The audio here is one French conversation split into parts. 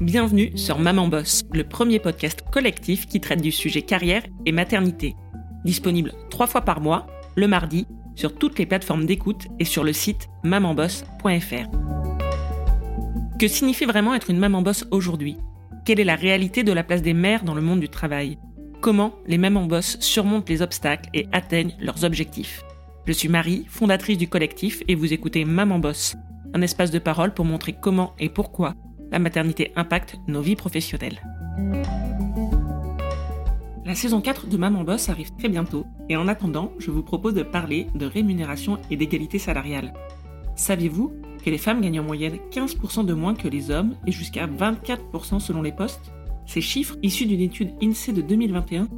Bienvenue sur Maman Boss, le premier podcast collectif qui traite du sujet carrière et maternité. Disponible trois fois par mois, le mardi, sur toutes les plateformes d'écoute et sur le site mamanboss.fr. Que signifie vraiment être une maman boss aujourd'hui? Quelle est la réalité de la place des mères dans le monde du travail? Comment les mamans boss surmontent les obstacles et atteignent leurs objectifs? Je suis Marie, fondatrice du collectif, et vous écoutez Maman Boss, un espace de parole pour montrer comment et pourquoi la maternité impacte nos vies professionnelles. La saison 4 de Maman Boss arrive très bientôt, et en attendant, je vous propose de parler de rémunération et d'égalité salariale. Saviez-vous que les femmes gagnent en moyenne 15% de moins que les hommes et jusqu'à 24% selon les postes? Ces chiffres, issus d'une étude INSEE de 2021,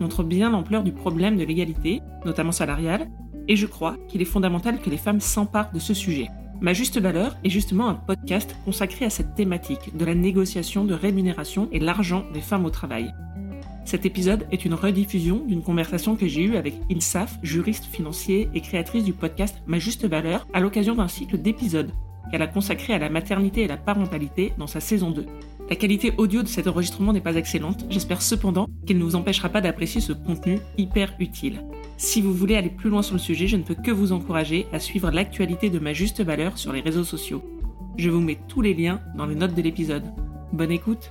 montrent bien l'ampleur du problème de l'égalité, notamment salariale, et je crois qu'il est fondamental que les femmes s'emparent de ce sujet. Ma juste valeur est justement un podcast consacré à cette thématique de la négociation de rémunération et l'argent des femmes au travail. Cet épisode est une rediffusion d'une conversation que j'ai eue avec Ilsaf, juriste financier et créatrice du podcast Ma Juste Valeur, à l'occasion d'un cycle d'épisodes qu'elle a consacré à la maternité et la parentalité dans sa saison 2. La qualité audio de cet enregistrement n'est pas excellente, j'espère cependant qu'elle ne vous empêchera pas d'apprécier ce contenu hyper utile. Si vous voulez aller plus loin sur le sujet, je ne peux que vous encourager à suivre l'actualité de ma juste valeur sur les réseaux sociaux. Je vous mets tous les liens dans les notes de l'épisode. Bonne écoute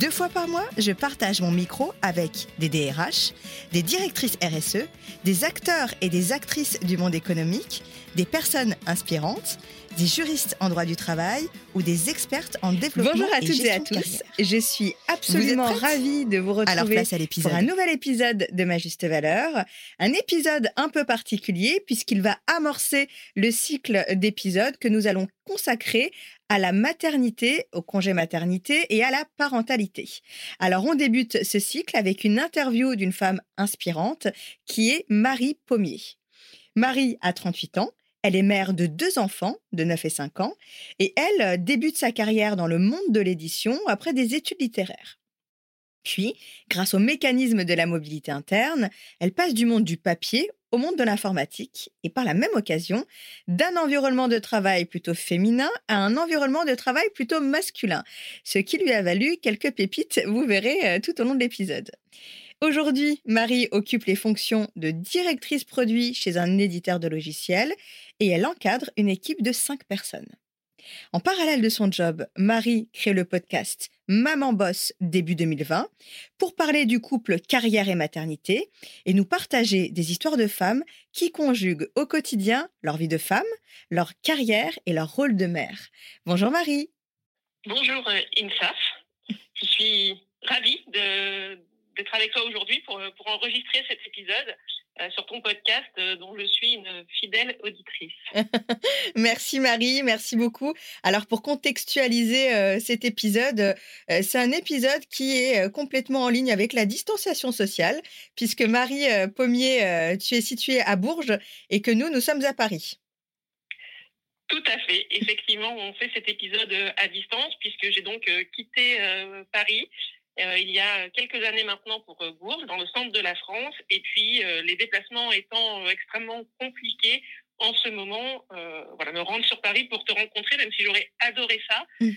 Deux fois par mois, je partage mon micro avec des DRH, des directrices RSE, des acteurs et des actrices du monde économique, des personnes inspirantes, des juristes en droit du travail ou des expertes en développement Bonjour à et toutes et à tous. Je suis absolument ravie de vous Alors retrouver place à pour un nouvel épisode de Ma Juste Valeur. Un épisode un peu particulier puisqu'il va amorcer le cycle d'épisodes que nous allons consacrer à la maternité, au congé maternité et à la parentalité. Alors on débute ce cycle avec une interview d'une femme inspirante qui est Marie Pommier. Marie a 38 ans. Elle est mère de deux enfants de 9 et 5 ans et elle débute sa carrière dans le monde de l'édition après des études littéraires. Puis, grâce au mécanisme de la mobilité interne, elle passe du monde du papier au monde de l'informatique et par la même occasion, d'un environnement de travail plutôt féminin à un environnement de travail plutôt masculin, ce qui lui a valu quelques pépites, vous verrez euh, tout au long de l'épisode. Aujourd'hui, Marie occupe les fonctions de directrice produit chez un éditeur de logiciels et elle encadre une équipe de cinq personnes. En parallèle de son job, Marie crée le podcast Maman Boss début 2020 pour parler du couple carrière et maternité et nous partager des histoires de femmes qui conjuguent au quotidien leur vie de femme, leur carrière et leur rôle de mère. Bonjour Marie. Bonjour euh, Insaf, je suis ravie d'être avec toi aujourd'hui pour, euh, pour enregistrer cet épisode euh, sur ton podcast euh, dont je suis une fidèle auditrice. Merci Marie, merci beaucoup. Alors pour contextualiser euh, cet épisode, c'est un épisode qui est complètement en ligne avec la distanciation sociale, puisque Marie Pommier, tu es située à Bourges et que nous, nous sommes à Paris. Tout à fait, effectivement, on fait cet épisode à distance puisque j'ai donc quitté euh, il y a quelques années maintenant pour Bourges, dans le centre de la France. Et puis, les déplacements étant extrêmement compliqués, en ce moment, voilà, me rendre sur Paris pour te rencontrer, même si j'aurais adoré ça, mmh.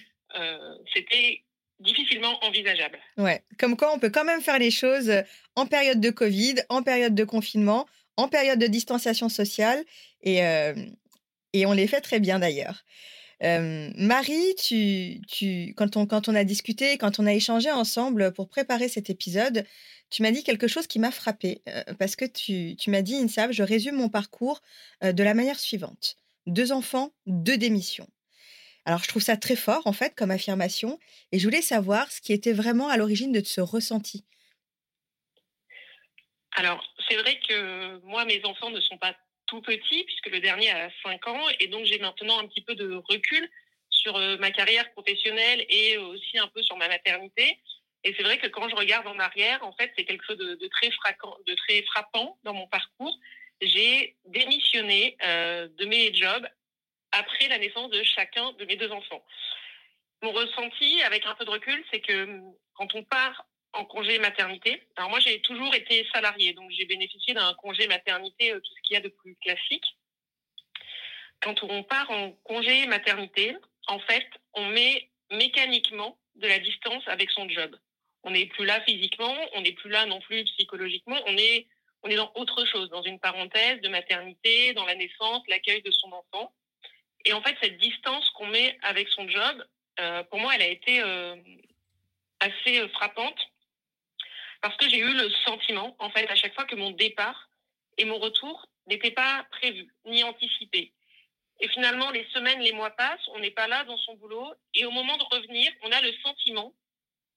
c'était difficilement envisageable. Ouais, comme quoi on peut quand même faire les choses en période de Covid, en période de confinement, en période de distanciation sociale, et, et on les fait très bien d'ailleurs. Marie, tu, tu, quand, on, a discuté, quand on a échangé ensemble pour préparer cet épisode, tu m'as dit quelque chose qui m'a frappé parce que tu, tu m'as dit, Insab, je résume mon parcours de la manière suivante. Deux enfants, deux démissions. Alors, je trouve ça très fort, en fait, comme affirmation, et je voulais savoir ce qui était vraiment à l'origine de ce ressenti. Alors, c'est vrai que moi, mes enfants ne sont pas tout petits, puisque le dernier a 5 ans, et donc j'ai maintenant un petit peu de recul sur euh, ma carrière professionnelle et aussi un peu sur ma maternité. Et c'est vrai que quand je regarde en arrière, en fait, c'est quelque chose de, très, frappant, dans mon parcours. J'ai démissionné euh, de mes jobs après la naissance de chacun de mes deux enfants. Mon ressenti, avec un peu de recul, c'est que quand on part en congé maternité, alors moi j'ai toujours été salariée, donc j'ai bénéficié d'un congé maternité, euh, tout ce qu'il y a de plus classique. Quand on part en congé maternité, en fait, on met mécaniquement de la distance avec son job. On n'est plus là physiquement, on n'est plus là non plus psychologiquement, on est, on est dans autre chose, dans une parenthèse de maternité, dans la naissance, l'accueil de son enfant. Et en fait, cette distance qu'on met avec son job, euh, pour moi, elle a été euh, assez frappante parce que j'ai eu le sentiment, en fait, à chaque fois que mon départ et mon retour n'étaient pas prévus ni anticipés. Et finalement, les semaines, les mois passent, on n'est pas là dans son boulot, et au moment de revenir, on a le sentiment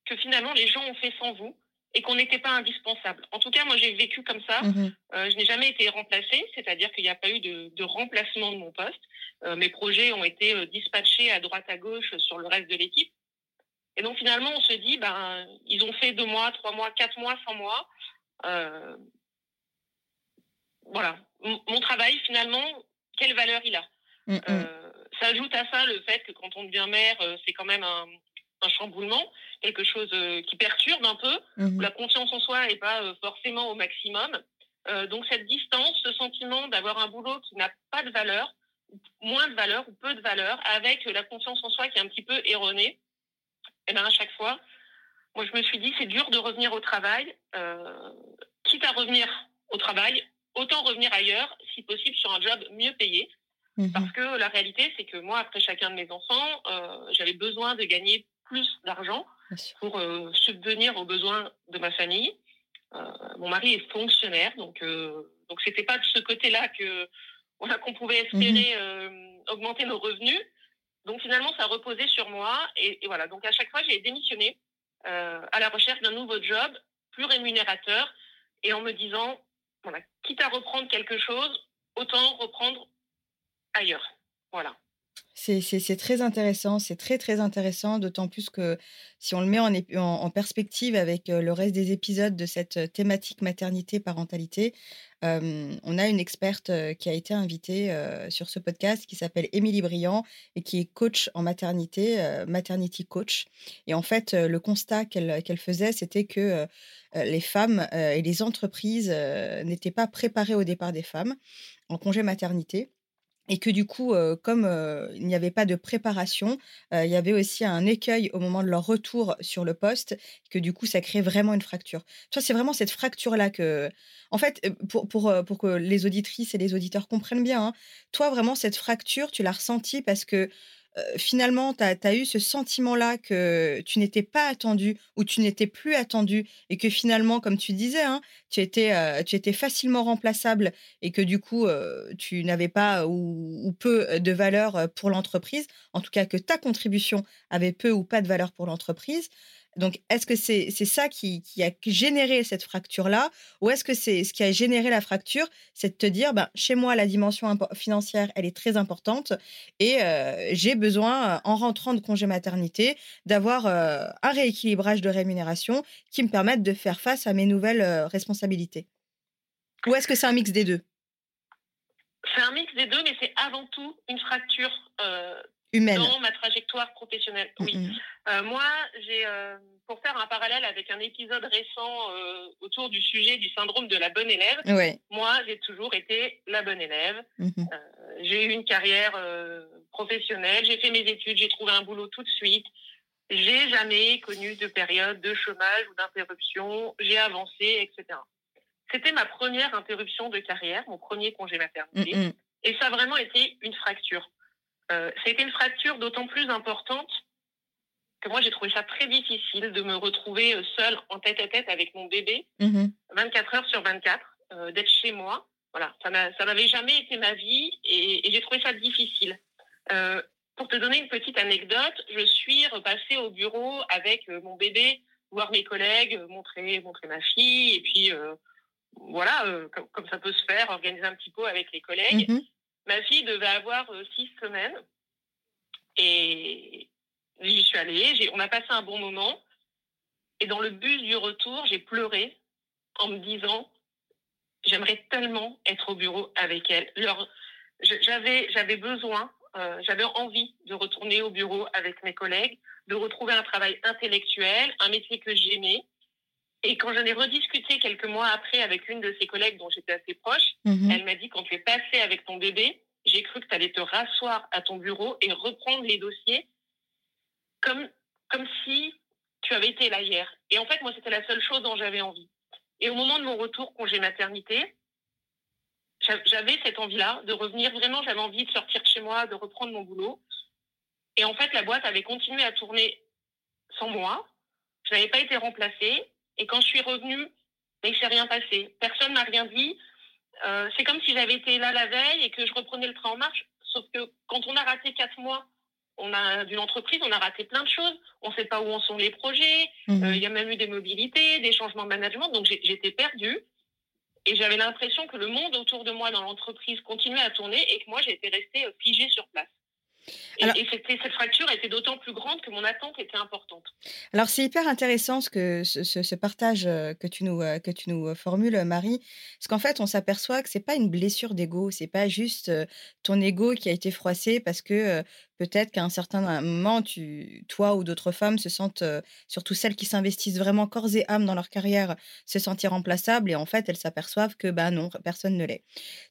que finalement les gens ont fait sans vous et qu'on n'était pas indispensable. En tout cas, moi, j'ai vécu comme ça. Mmh euh, je n'ai jamais été remplacée, c'est-à-dire qu'il n'y a pas eu de, remplacement de mon poste. Euh, mes projets ont été euh, dispatchés à droite à gauche sur le reste de l'équipe. Et donc, finalement, on se dit, ben, ils ont fait deux mois, trois mois, quatre mois sans moi. voilà. mon travail, finalement, quelle valeur il a? Mmh Ça ajoute à ça le fait que quand on devient mère, c'est quand même un, un chamboulement, quelque chose euh, qui perturbe un peu, où mmh la confiance en soi n'est pas euh, forcément au maximum. Euh, donc cette distance, ce sentiment d'avoir un boulot qui n'a pas de valeur, moins de valeur ou peu de valeur, avec la confiance en soi qui est un petit peu erronée, et eh bien à chaque fois, moi je me suis dit c'est dur de revenir au travail, quitte à revenir au travail, autant revenir ailleurs, si possible sur un job mieux payé. Mmh Parce que la réalité, c'est que moi, après chacun de mes enfants, j'avais besoin de gagner plus d'argent pour euh, subvenir aux besoins de ma famille. Euh, mon mari est fonctionnaire, donc euh, donc c'était pas de ce côté-là que voilà qu'on pouvait espérer mhm. augmenter nos revenus. Donc finalement, ça reposait sur moi et, voilà. Donc à chaque fois, j'ai démissionné à la recherche d'un nouveau job plus rémunérateur et en me disant voilà, quitte à reprendre quelque chose, autant reprendre ailleurs. Voilà. C'est très intéressant, c'est très très intéressant, d'autant plus que si on le met en, en, perspective avec le reste des épisodes de cette thématique maternité-parentalité, on a une experte qui a été invitée sur ce podcast qui s'appelle Émilie Briand et qui est coach en maternité, maternity coach. Et en fait, le constat qu'elle faisait, c'était que les femmes et les entreprises n'étaient pas préparées au départ des femmes en congé maternité et que du coup, comme il n'y avait pas de préparation, il y avait aussi un écueil au moment de leur retour sur le poste, que du coup, ça crée vraiment une fracture. Toi, c'est vraiment cette fracture-là que, en fait, pour, pour, pour que les auditrices et les auditeurs comprennent bien, hein, toi, vraiment, cette fracture, tu l'as ressentie parce que finalement, tu as, eu ce sentiment-là que tu n'étais pas attendu ou tu n'étais plus attendu et que finalement, comme tu disais, hein, tu, étais, tu étais facilement remplaçable et que du coup, tu n'avais pas ou, peu de valeur pour l'entreprise, en tout cas que ta contribution avait peu ou pas de valeur pour l'entreprise. Donc, est-ce que c'est ça qui, a généré cette fracture-là Ou est-ce que c'est ce qui a généré la fracture C'est de te dire, ben, chez moi, la dimension financière, elle est très importante et euh, j'ai besoin, en rentrant de congé maternité, d'avoir euh, un rééquilibrage de rémunération qui me permette de faire face à mes nouvelles euh, responsabilités. Ou est-ce que c'est un mix des deux? C'est un mix des deux, mais c'est avant tout une fracture humaine dans ma trajectoire professionnelle. Oui. moi, j'ai pour faire un parallèle avec un épisode récent euh, autour du sujet du syndrome de la bonne élève, Ouais. moi, j'ai toujours été la bonne élève. Mhm. Euh, j'ai eu une carrière euh, professionnelle, j'ai fait mes études, j'ai trouvé un boulot tout de suite. J'ai jamais connu de période de chômage ou d'interruption. J'ai avancé, etc. C'était ma première interruption de carrière, mon premier congé maternité. Et ça a vraiment été une fracture. Euh, ça a été une fracture d'autant plus importante que moi, j'ai trouvé ça très difficile de me retrouver euh, seule en tête à tête avec mon bébé, Mhm. 24 heures sur 24, euh, d'être chez moi. Voilà, ça n'a- ça n'avait jamais été ma vie et, et j'ai trouvé ça difficile. Euh, pour te donner une petite anecdote, je suis repassée au bureau avec euh, mon bébé, voir mes collègues, montrer, montrer ma fille, et puis euh, voilà, comme, comme ça peut se faire, organiser un petit pot avec les collègues. Mhm. Ma fille devait avoir euh, six semaines et j'y suis allée. On a passé un bon moment. Et dans le bus du retour, j'ai pleuré en me disant j'aimerais tellement être au bureau avec elle. J'avais besoin, euh, j'avais envie de retourner au bureau avec mes collègues, de retrouver un travail intellectuel, un métier que j'aimais. Et quand j'en ai rediscuté quelques mois après avec une de ses collègues dont j'étais assez proche, Mhm. elle m'a dit quand tu es passé avec ton bébé, j'ai cru que tu allais te rasseoir à ton bureau et reprendre les dossiers comme, comme si tu avais été là hier. Et en fait, moi, c'était la seule chose dont j'avais envie. Et au moment de mon retour congé maternité, j'a- j'avais cette envie-là de revenir. Vraiment, j'avais envie de sortir de chez moi, de reprendre mon boulot. Et en fait, la boîte avait continué à tourner sans moi. Je n'avais pas été remplacée. Et quand je suis revenue, mais il s'est rien passé. Personne m'a rien dit. Euh, c'est comme si j'avais été là la veille et que je reprenais le train en marche. Sauf que quand on a raté quatre mois on a d'une entreprise, on a raté plein de choses. On ne sait pas où en sont les projets. Mhm. Euh, Il y a même eu des mobilités, des changements de management. Donc j'étais perdue. Et j'avais l'impression que le monde autour de moi dans l'entreprise continuait à tourner et que moi j'étais restée euh, figée sur place. Et, Alors- et c'était- cette fracture était d'autant plus grande que mon attente était importante. Alors c'est hyper intéressant ce que ce, ce- partage euh, que tu nous euh, que tu nous euh, formules Marie parce qu'en fait on s'aperçoit que c'est pas une blessure d'ego c'est pas juste ton ego qui a été froissé parce que peut-être qu'à un certain moment tu toi ou d'autres femmes se sentent surtout celles qui s'investissent vraiment corps et âme dans leur carrière se sentir remplaçables et en fait elles s'aperçoivent que bah non personne ne l'est.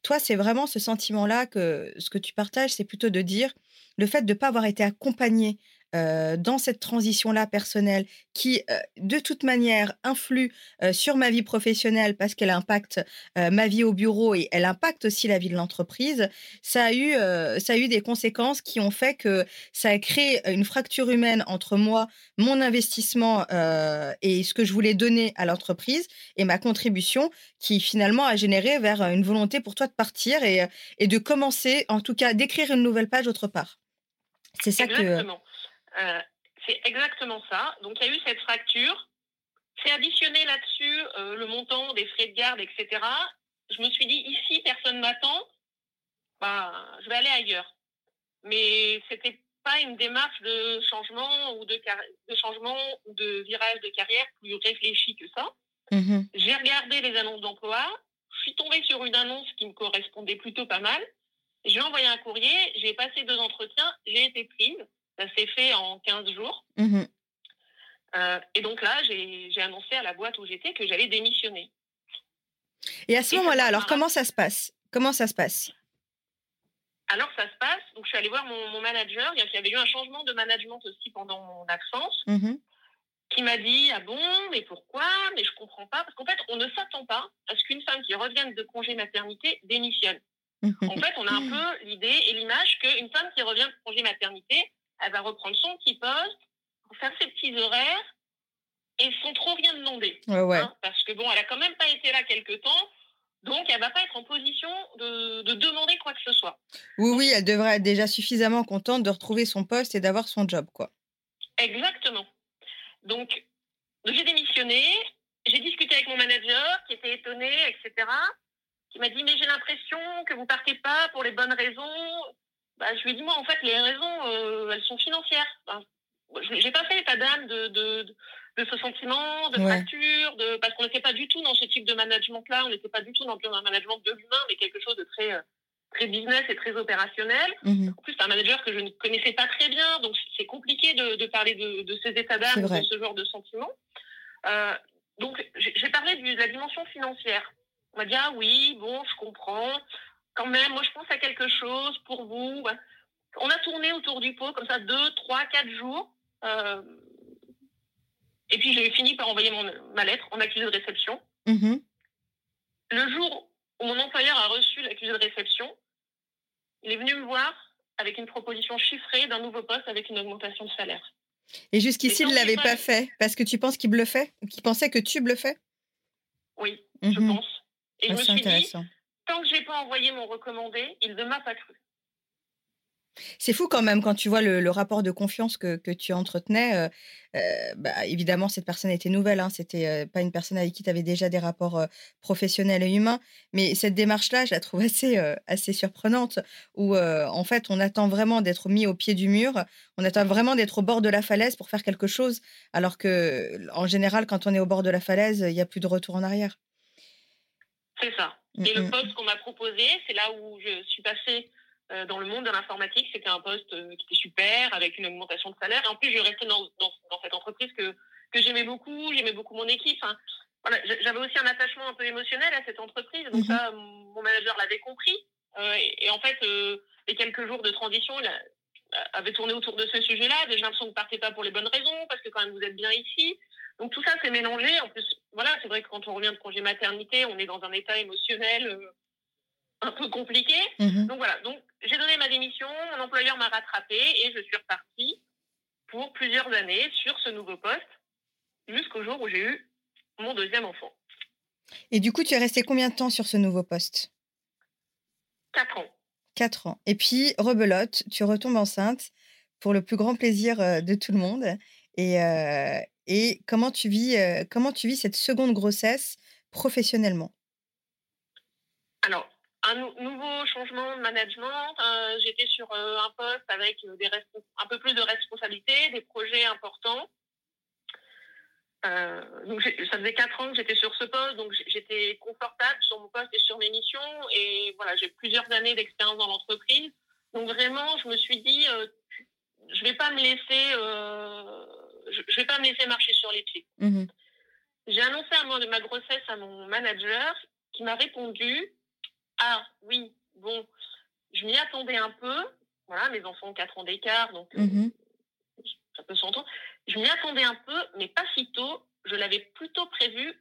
Toi c'est vraiment ce sentiment là que ce que tu partages c'est plutôt de dire le fait de ne pas avoir été accompagné euh, dans cette transition-là personnelle qui, euh, de toute manière, influe euh, sur ma vie professionnelle parce qu'elle impacte ma vie au bureau et elle impacte aussi la vie de l'entreprise, ça, a eu, ça a eu des conséquences qui ont fait que ça a créé une fracture humaine entre moi, mon investissement et ce que je voulais donner à l'entreprise et ma contribution qui finalement a généré vers une volonté pour toi de partir et, de commencer, en tout cas, d'écrire une nouvelle page autre part. C'est ça que... Euh, c'est exactement ça. Donc il y a eu cette fracture. C'est additionné là-dessus euh, le montant des frais de garde, etc. Je me suis dit, ici, personne m'attend, bah, je vais aller ailleurs. Mais c'était pas une démarche de changement ou de, car- de changement ou de virage de carrière plus réfléchi que ça. Mhm. J'ai regardé les annonces d'emploi. Je suis tombée sur une annonce qui me correspondait plutôt pas mal. J'ai envoyé un courrier, j'ai passé deux entretiens, j'ai été prise. Ça s'est fait en 15 jours. Mhm. Euh, et donc là, j'ai annoncé à la boîte où j'étais que j'allais démissionner. Et à ce moment-là, alors comment ça se passe? Comment ça se passe? Alors ça se passe, donc je suis allée voir mon, mon manager. Il y avait eu un changement de management aussi pendant mon absence, Mhm. qui m'a dit ah bon, mais pourquoi? Mais je comprends pas, parce qu'en fait, on ne s'attend pas à ce qu'une femme qui revienne de congé maternité démissionne. En fait, on a un peu l'idée et l'image qu'une femme qui revient de congé maternité, elle va reprendre son petit poste, faire ses petits horaires et sans trop rien demander. Ouais, ouais. hein, parce que bon, elle a quand même pas été là quelque temps, donc elle va pas être en position de, de demander quoi que ce soit. Oui, oui, elle devrait être déjà suffisamment contente de retrouver son poste et d'avoir son job, quoi. Exactement. Donc, j'ai démissionné, j'ai discuté avec mon manager qui était étonné, etc. Qui m'a dit mais j'ai l'impression que vous partez pas pour les bonnes raisons. Bah, je lui ai dit moi en fait les raisons euh, elles sont financières. Enfin, je j'ai pas fait état d'âme de, de, ce sentiment, de Ouais. fracture, de parce qu'on n'était pas du tout dans ce type de management là, on n'était pas du tout dans un management de l'humain, mais quelque chose de très euh, très business et très opérationnel. Mmh En plus, c'est un manager que je ne connaissais pas très bien, donc c'est compliqué de, de parler de, de, ces états d'âme, de ce genre de sentiments. Euh, donc, j'ai parlé de la dimension financière. On m'a dit, ah oui, bon, je comprends. Quand même, moi, je pense à quelque chose pour vous. On a tourné autour du pot, comme ça, deux, trois, quatre jours. Euh, et puis, j'ai fini par envoyer mon, ma lettre en accusé de réception. Mmh Le jour où mon employeur a reçu l'accusé de réception, il est venu me voir avec une proposition chiffrée d'un nouveau poste avec une augmentation de salaire. Et jusqu'ici, il ne l'avait pas fait parce que tu penses qu'il bluffait? Qu'il pensait que tu bluffais? Oui, je Mhm. pense. Et Ah, je me C'est suis dit, intéressant. tant que j'ai pas envoyé mon recommandé, il ne m'a pas cru. C'est fou quand même quand tu vois le, le rapport de confiance que, que tu entretenais. euh, euh, bah, évidemment, cette personne était nouvelle. Hein, C'était euh, pas une personne avec qui tu avais déjà des rapports euh, professionnels et humains. Mais cette démarche-là, je la trouve assez, assez surprenante. Où en fait, on attend vraiment d'être mis au pied du mur. On attend vraiment d'être au bord de la falaise pour faire quelque chose. Alors que, en général, quand on est au bord de la falaise, il n'y a plus de retour en arrière. C'est ça. Mm, Et le mm. poste qu'on m'a proposé, c'est là où je suis passée euh, dans le monde de l'informatique. C'était un poste euh, qui était super, avec une augmentation de salaire. Et en plus, je restais dans, dans, dans cette entreprise que, que j'aimais beaucoup. J'aimais beaucoup mon équipe. Voilà, J'avais aussi un attachement un peu émotionnel à cette entreprise. Donc Mhm. ça, mon manager l'avait compris. Euh, et, et en fait, les quelques jours de transition, il a- avait tourné autour de ce sujet-là. J'ai l'impression que vous partez pas pour les bonnes raisons, parce que quand même vous êtes bien ici. Donc tout ça s'est mélangé. En plus, voilà, c'est vrai que quand on revient de congé maternité, on est dans un état émotionnel euh, un peu compliqué. Mhm. Donc voilà, donc j'ai donné ma démission, mon employeur m'a rattrapé et je suis repartie pour plusieurs années sur ce nouveau poste jusqu'au jour où j'ai eu mon deuxième enfant. Et du coup, tu es resté combien de temps sur ce nouveau poste? Quatre ans. Quatre ans. Et puis, rebelote, tu retombes enceinte pour le plus grand plaisir euh, de tout le monde. Et, euh, et comment, tu vis, comment tu vis cette seconde grossesse professionnellement? Alors, un nou- nouveau changement de management. J'étais sur un poste avec un peu plus de responsabilités, des projets importants. Donc ça faisait quatre ans que j'étais sur ce poste, donc j'étais confortable sur mon poste et sur mes missions. Et voilà, j'ai plusieurs années d'expérience dans l'entreprise. Donc vraiment, je me suis dit, je vais pas me laisser, je, je vais pas me laisser marcher sur les pieds. Mhm. J'ai annoncé à moi de ma grossesse à mon manager qui m'a répondu Ah oui, bon, je m'y attendais un peu. Voilà, mes enfants ont 4 ans d'écart, donc euh, Mhm. ça peut s'entendre. Je m'y attendais un peu, mais pas si tôt. Je l'avais plutôt prévu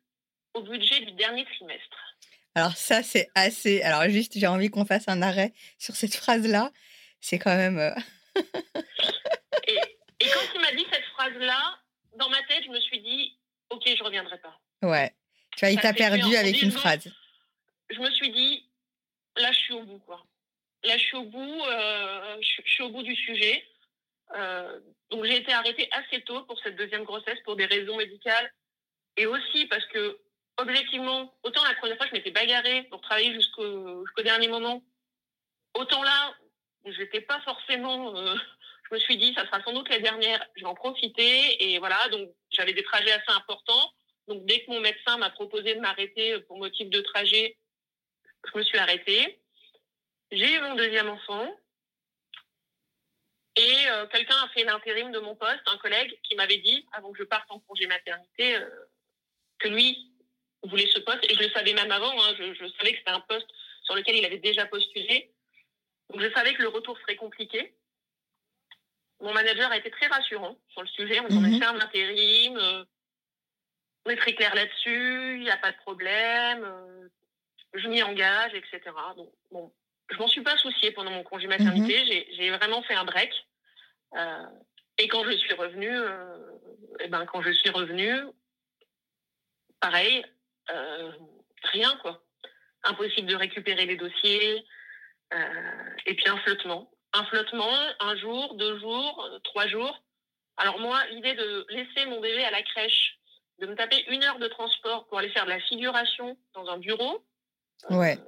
au budget du dernier trimestre. Alors ça, c'est assez... Alors juste, j'ai envie qu'on fasse un arrêt sur cette phrase-là. C'est quand même... euh, Et, et quand il m'a dit cette phrase-là, dans ma tête, je me suis dit Ok, je reviendrai pas. Ouais. Tu vois, il t'a perdu en avec une phrase. je me suis dit, là, je suis au bout, quoi. Là, je suis au bout, euh, je, je suis au bout du sujet. Euh, donc, j'ai été arrêtée assez tôt pour cette deuxième grossesse pour des raisons médicales et aussi parce que, objectivement, autant la première fois, je m'étais bagarrée pour travailler jusqu'au jusqu'au dernier moment, autant là, j'étais pas forcément. euh, je me suis dit, ça sera sans doute la dernière, je vais en profiter. Et voilà, donc j'avais des trajets assez importants. Donc, dès que mon médecin m'a proposé de m'arrêter pour motif de trajet, je me suis arrêtée. J'ai eu mon deuxième enfant. Et euh, quelqu'un a fait l'intérim de mon poste, un collègue qui m'avait dit, avant que je parte en congé maternité, euh, que lui voulait ce poste. Et je le savais même avant, hein, je, je savais que c'était un poste sur lequel il avait déjà postulé. Donc je savais que le retour serait compliqué. Mon manager a été très rassurant sur le sujet. On Mhm. a fait un intérim. euh, on est très clair là-dessus. Il n'y a pas de problème. euh, je m'y engage, etc. Donc, bon, je m'en suis pas souciée pendant mon congé maternité. J'ai- J'ai vraiment fait un break. Euh, et quand je suis revenue, euh, eh ben, quand je suis revenue, pareil, rien quoi. Impossible de récupérer les dossiers. et puis un flottement. Un flottement, un jour, deux jours, euh, trois jours. Alors moi, l'idée de laisser mon bébé à la crèche, de me taper une heure de transport pour aller faire de la figuration dans un bureau, Ouais.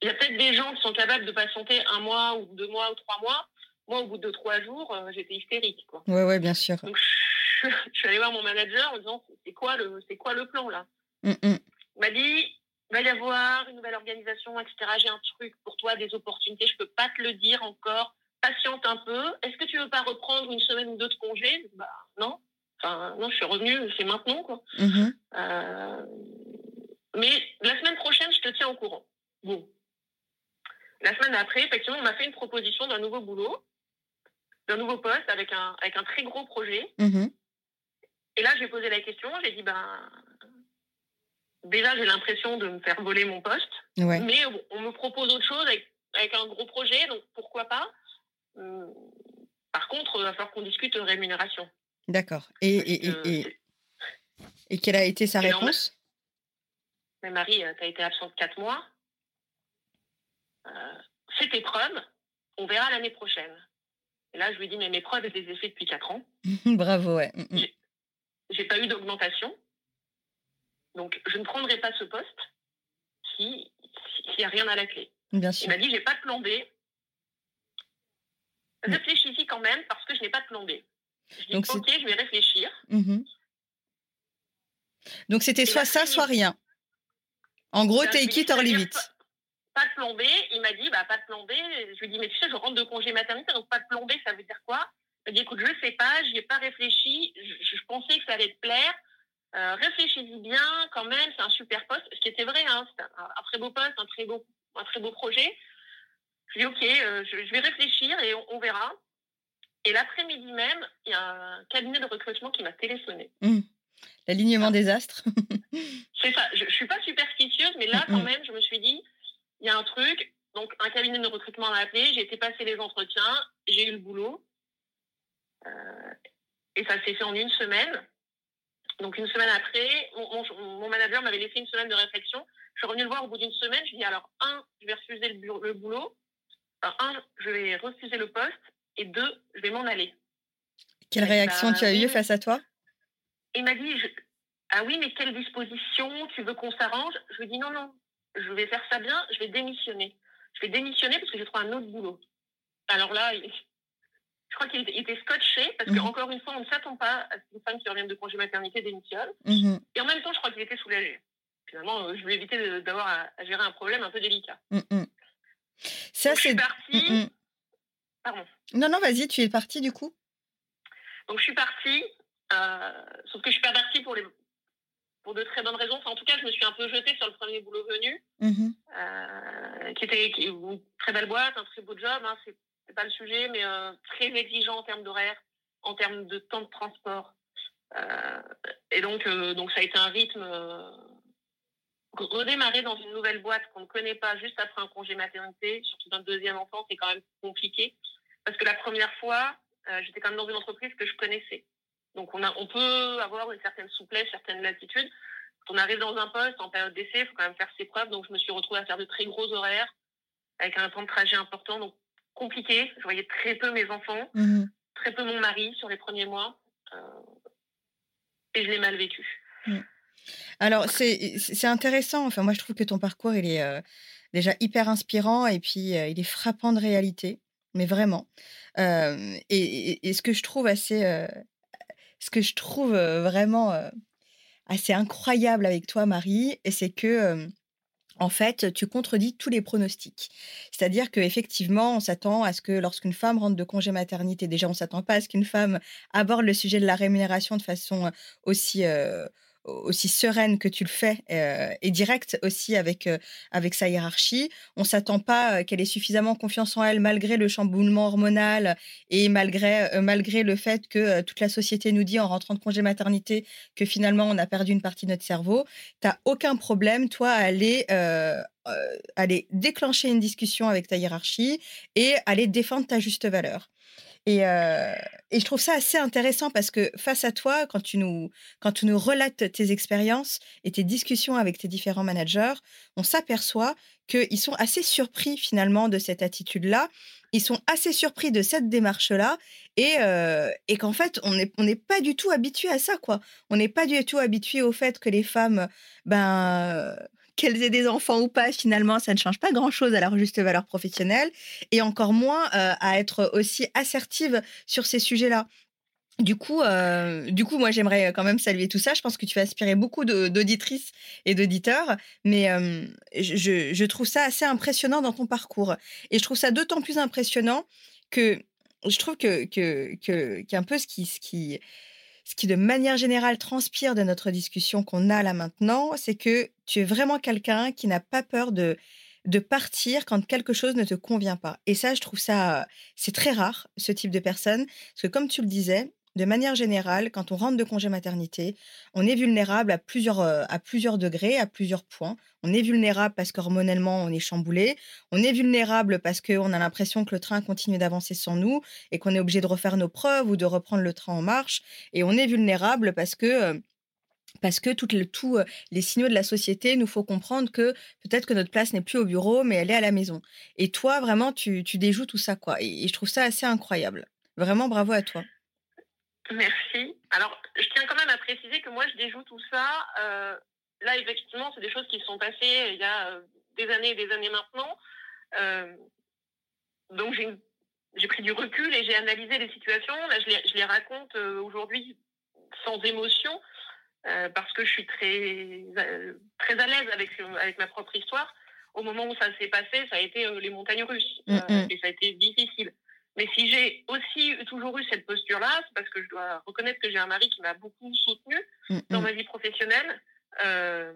il y a peut-être des gens qui sont capables de patienter un mois ou deux mois ou trois mois. Moi, au bout de trois jours, euh, j'étais hystérique. Quoi. Ouais, ouais, bien sûr. Donc, je, je suis allée voir mon manager en disant c'est quoi le, c'est quoi le plan là? Mm, mm. Il m'a dit va y avoir une nouvelle organisation, etc. J'ai un truc pour toi, des opportunités, je peux pas te le dire encore. Patiente un peu. Est-ce que tu veux pas reprendre une semaine ou deux de congé? Bah non. Enfin, non, je suis revenue, c'est maintenant, quoi. Mhm. Euh, mais la semaine prochaine, je te tiens au courant. Bon. La semaine après, effectivement, on m'a fait une proposition d'un nouveau boulot, d'un nouveau poste avec un, avec un très gros projet. Mhm. Et là, j'ai posé la question, j'ai dit, ben, déjà, j'ai l'impression de me faire voler mon poste, Ouais. mais on me propose autre chose avec, avec un gros projet, donc pourquoi pas Hum, Par contre, il va falloir qu'on discute de rémunération. D'accord. Et, et, et, et, quelle a été sa réponse? Mais Marie, tu as été absente quatre mois. Euh, fais tes preuves, on verra l'année prochaine. Et là, je lui dis, mais mes preuves, je les ai fait depuis quatre ans. Bravo, ouais. Mhm. J'ai pas eu d'augmentation. Donc, je ne prendrai pas ce poste si- s'il n'y a rien à la clé. Bien Il sûr. m'a dit, j'ai pas de plan B. Mm. Réfléchis-y quand même parce que je n'ai pas de plan B. Je dis, Donc, ok, je vais réfléchir. Mhm. Donc c'était soit ça, soit rien. En gros, je take it or leave it. Pas, pas de plan B. Il m'a dit, bah, pas de plan B. Je lui dis, mais tu sais, je rentre de congé maternité, donc pas de plan B, ça veut dire quoi? Il m'a dit, écoute, je ne sais pas, j'y ai pas réfléchi. Je, je pensais que ça allait te plaire. Euh, réfléchis-y bien, quand même, c'est un super poste. Ce qui était vrai, hein, c'était un, un très beau poste, un très beau, un très beau projet. Je lui dis, ok, euh, je, je vais réfléchir et on, on verra. Et l'après-midi même, il y a un cabinet de recrutement qui m'a téléphoné. L'alignement des astres. C'est ça. Je, je suis pas superstitieuse, mais là, quand Mhm. même, je me suis dit, il y a un truc. Donc, un cabinet de recrutement m'a appelé, j'ai été passer les entretiens, j'ai eu le boulot. Euh, et ça s'est fait en une semaine. Donc, une semaine après, mon, mon- mon manager m'avait laissé une semaine de réflexion. Je suis revenue le voir au bout d'une semaine. Je lui ai dit, alors, un, je vais refuser le, boulot. Enfin, un, je vais refuser le poste. Et deux, je vais m'en aller. Quelle réaction bah, tu as oui, eu oui. face à toi? Il m'a dit, je- ah oui, mais quelle disposition Tu veux qu'on s'arrange? Je lui ai dit, non, non, je vais faire ça bien, je vais démissionner. Je vais démissionner parce que j'ai trouvé un autre boulot. Alors là, je crois qu'il était, scotché parce Mhm. qu'encore une fois, on ne s'attend pas à ce qu'une femme qui revient de congé maternité démissionne. Mhm, Et en même temps, je crois qu'il était soulagé. Finalement, euh, je voulais éviter d'avoir à, à gérer un problème un peu délicat. mhm. Ça, Donc, je suis partie. Mhm. Pardon. Non, non, vas-y, tu es parti du coup. Donc, je suis partie. euh, sauf que je suis pas partie pour, les, pour de très bonnes raisons. Enfin, en tout cas, je me suis un peu jetée sur le premier boulot venu. Mhm, euh, qui était une très belle boîte, un très beau job, hein, c'est c'est pas le sujet, mais euh, très exigeant en termes d'horaire, en termes de temps de transport. Euh, et donc, euh, donc ça a été un rythme. redémarrer dans une nouvelle boîte qu'on ne connaît pas juste après un congé maternité, surtout d'un deuxième enfant, c'est quand même compliqué. Parce que la première fois, j'étais quand même dans une entreprise que je connaissais. Donc on, a, on peut avoir une certaine souplesse, certaine latitude. Quand on arrive dans un poste en période d'essai, il faut quand même faire ses preuves. Donc je me suis retrouvée à faire de très gros horaires, avec un temps de trajet important, donc compliqué. Je voyais très peu mes enfants, mhm. très peu mon mari sur les premiers mois. euh, et je l'ai mal vécu. Alors, c'est intéressant. Enfin, moi, je trouve que ton parcours, il est euh, déjà hyper inspirant et puis euh, il est frappant de réalité, mais vraiment. Et, et- et ce que je trouve assez, ce que je trouve vraiment assez incroyable avec toi, Marie, c'est que en fait, tu contredis tous les pronostics. C'est-à-dire qu'effectivement, on s'attend à ce que lorsqu'une femme rentre de congé maternité, déjà, on ne s'attend pas à ce qu'une femme aborde le sujet de la rémunération de façon aussi, euh, aussi sereine que tu le fais euh, et directe aussi avec, euh, avec sa hiérarchie. On ne s'attend pas euh, qu'elle ait suffisamment confiance en elle malgré le chamboulement hormonal et malgré, malgré le fait que toute la société nous dit en rentrant de congé maternité que finalement on a perdu une partie de notre cerveau. Tu n'as aucun problème, toi, à aller, aller déclencher une discussion avec ta hiérarchie et aller défendre ta juste valeur. Et, euh, et je trouve ça assez intéressant parce que face à toi, quand tu nous, quand tu nous relates tes expériences et tes discussions avec tes différents managers, on s'aperçoit qu'ils sont assez surpris finalement de cette attitude-là. Ils sont assez surpris de cette démarche-là et, euh, et qu'en fait, on n'est on pas du tout habitué à ça, quoi. On n'est pas du tout habitué au fait que les femmes, ben, qu'elles aient des enfants ou pas, finalement, ça ne change pas grand-chose à leur juste valeur professionnelle et encore moins euh, à être aussi assertive sur ces sujets-là. du coup, euh, du coup, moi, j'aimerais quand même saluer tout ça. Je pense que tu vas inspirer beaucoup d'auditrices et d'auditeurs, mais euh, je, trouve ça assez impressionnant dans ton parcours. Et je trouve ça d'autant plus impressionnant que je trouve que, que, qu'un peu ce qui, ce qui, ce qui de manière générale transpire de notre discussion qu'on a là maintenant, c'est que tu es vraiment quelqu'un qui n'a pas peur de de partir quand quelque chose ne te convient pas. Et ça, je trouve ça, c'est très rare, ce type de personne, parce que comme tu le disais, de manière générale, quand on rentre de congé maternité, on est vulnérable à plusieurs, euh, à plusieurs degrés, à plusieurs points. On est vulnérable parce qu'hormonellement, on est chamboulé. On est vulnérable parce qu'on a l'impression que le train continue d'avancer sans nous et qu'on est obligé de refaire nos preuves ou de reprendre le train en marche. Et on est vulnérable parce que... Euh, parce que tous euh, les signaux de la société nous faut comprendre que peut-être que notre place n'est plus au bureau, mais elle est à la maison. Et toi, vraiment, tu, déjoues tout ça, quoi. et je trouve ça assez incroyable. Vraiment, bravo à toi. Merci. Alors, je tiens quand même à préciser que moi, je déjoue tout ça. Euh, là, effectivement, c'est des choses qui sont passées il y a euh, des années et des années maintenant. Euh, donc, j'ai pris du recul et j'ai analysé les situations. Là, je les, je les raconte aujourd'hui sans émotion parce que je suis très, très à l'aise avec, avec ma propre histoire. Au moment où ça s'est passé, ça a été les montagnes russes mm, mm. et ça a été difficile. Mais si j'ai aussi toujours eu cette posture-là, c'est parce que je dois reconnaître que j'ai un mari qui m'a beaucoup soutenue mm, dans mm. ma vie professionnelle euh,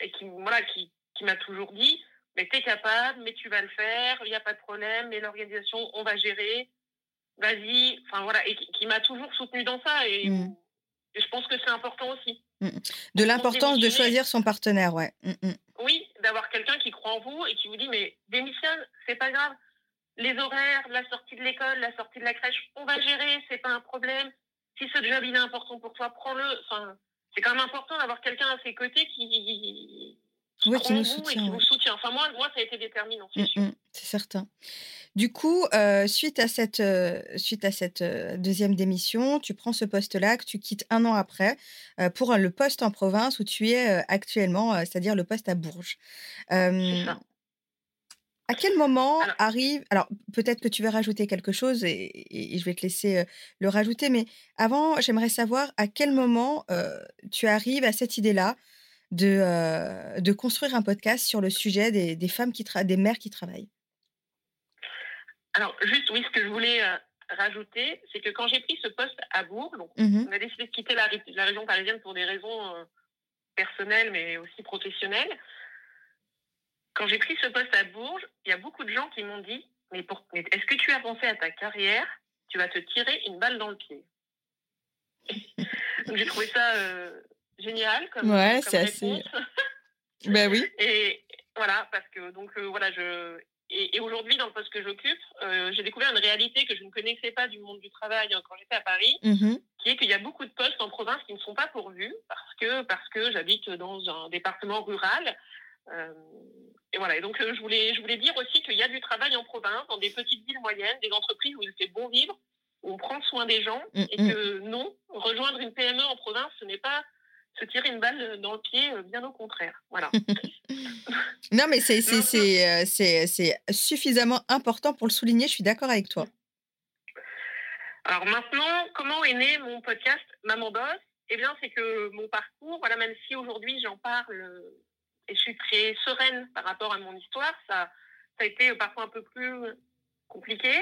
et qui, voilà, qui, qui m'a toujours dit mais t'es capable, mais tu vas le faire, il n'y a pas de problème, mais l'organisation, on va gérer, vas-y, enfin voilà, et qui, m'a toujours soutenue dans ça. Et, mm. et je pense que c'est important aussi. De l'importance de choisir son partenaire, ouais. Oui, d'avoir quelqu'un qui croit en vous et qui vous dit mais démissionne, c'est pas grave les horaires, la sortie de l'école, la sortie de la crèche, on va gérer, c'est pas un problème. Si ce job il est important pour toi, prends-le. Enfin, c'est quand même important d'avoir quelqu'un à ses côtés qui, qui, qui nous soutient, qui vous soutient. Enfin, moi, moi, ça a été déterminant, c'est mmh, c'est certain. Du coup, euh, suite à cette, euh, suite à cette euh, deuxième démission, tu prends ce poste-là que tu quittes un an après pour le poste en province où tu es actuellement, c'est-à-dire le poste à Bourges. c'est ça. À quel moment arrive alors peut-être que tu vas rajouter quelque chose et je vais te laisser, le rajouter, mais avant, j'aimerais savoir à quel moment, tu arrives à cette idée-là de, de construire un podcast sur le sujet des des femmes qui des mères qui travaillent? Alors juste, oui, ce que je voulais, rajouter, c'est que quand j'ai pris ce poste à Bourg, mmh on a décidé de quitter la la région parisienne pour des raisons, personnelles, mais aussi professionnelles. Quand j'ai pris ce poste à Bourges, il y a beaucoup de gens qui m'ont dit Mais, est-ce que tu as pensé à ta carrière? Tu vas te tirer une balle dans le pied. J'ai trouvé ça euh, génial comme, ouais, c'est assez. ben oui. Et voilà, parce que donc euh, voilà, je et, aujourd'hui dans le poste que j'occupe, euh, j'ai découvert une réalité que je ne connaissais pas du monde du travail hein, quand j'étais à Paris, mmh qui est qu'il y a beaucoup de postes en province qui ne sont pas pourvus parce que parce que j'habite dans un département rural et voilà. Et donc, euh, je, voulais, je voulais dire aussi qu'il y a du travail en province, dans des petites villes moyennes, des entreprises où il fait bon vivre, où on prend soin des gens, mm, et mm. que non, rejoindre une PME en province, ce n'est pas se tirer une balle dans le pied, euh, bien au contraire. Voilà. non, mais c'est euh, c'est suffisamment important pour le souligner, je suis d'accord avec toi. Alors maintenant, comment est né mon podcast Maman Boss Eh bien, c'est que mon parcours, voilà, même si aujourd'hui j'en parle et je suis très sereine par rapport à mon histoire. Ça, ça a été parfois un peu plus compliqué.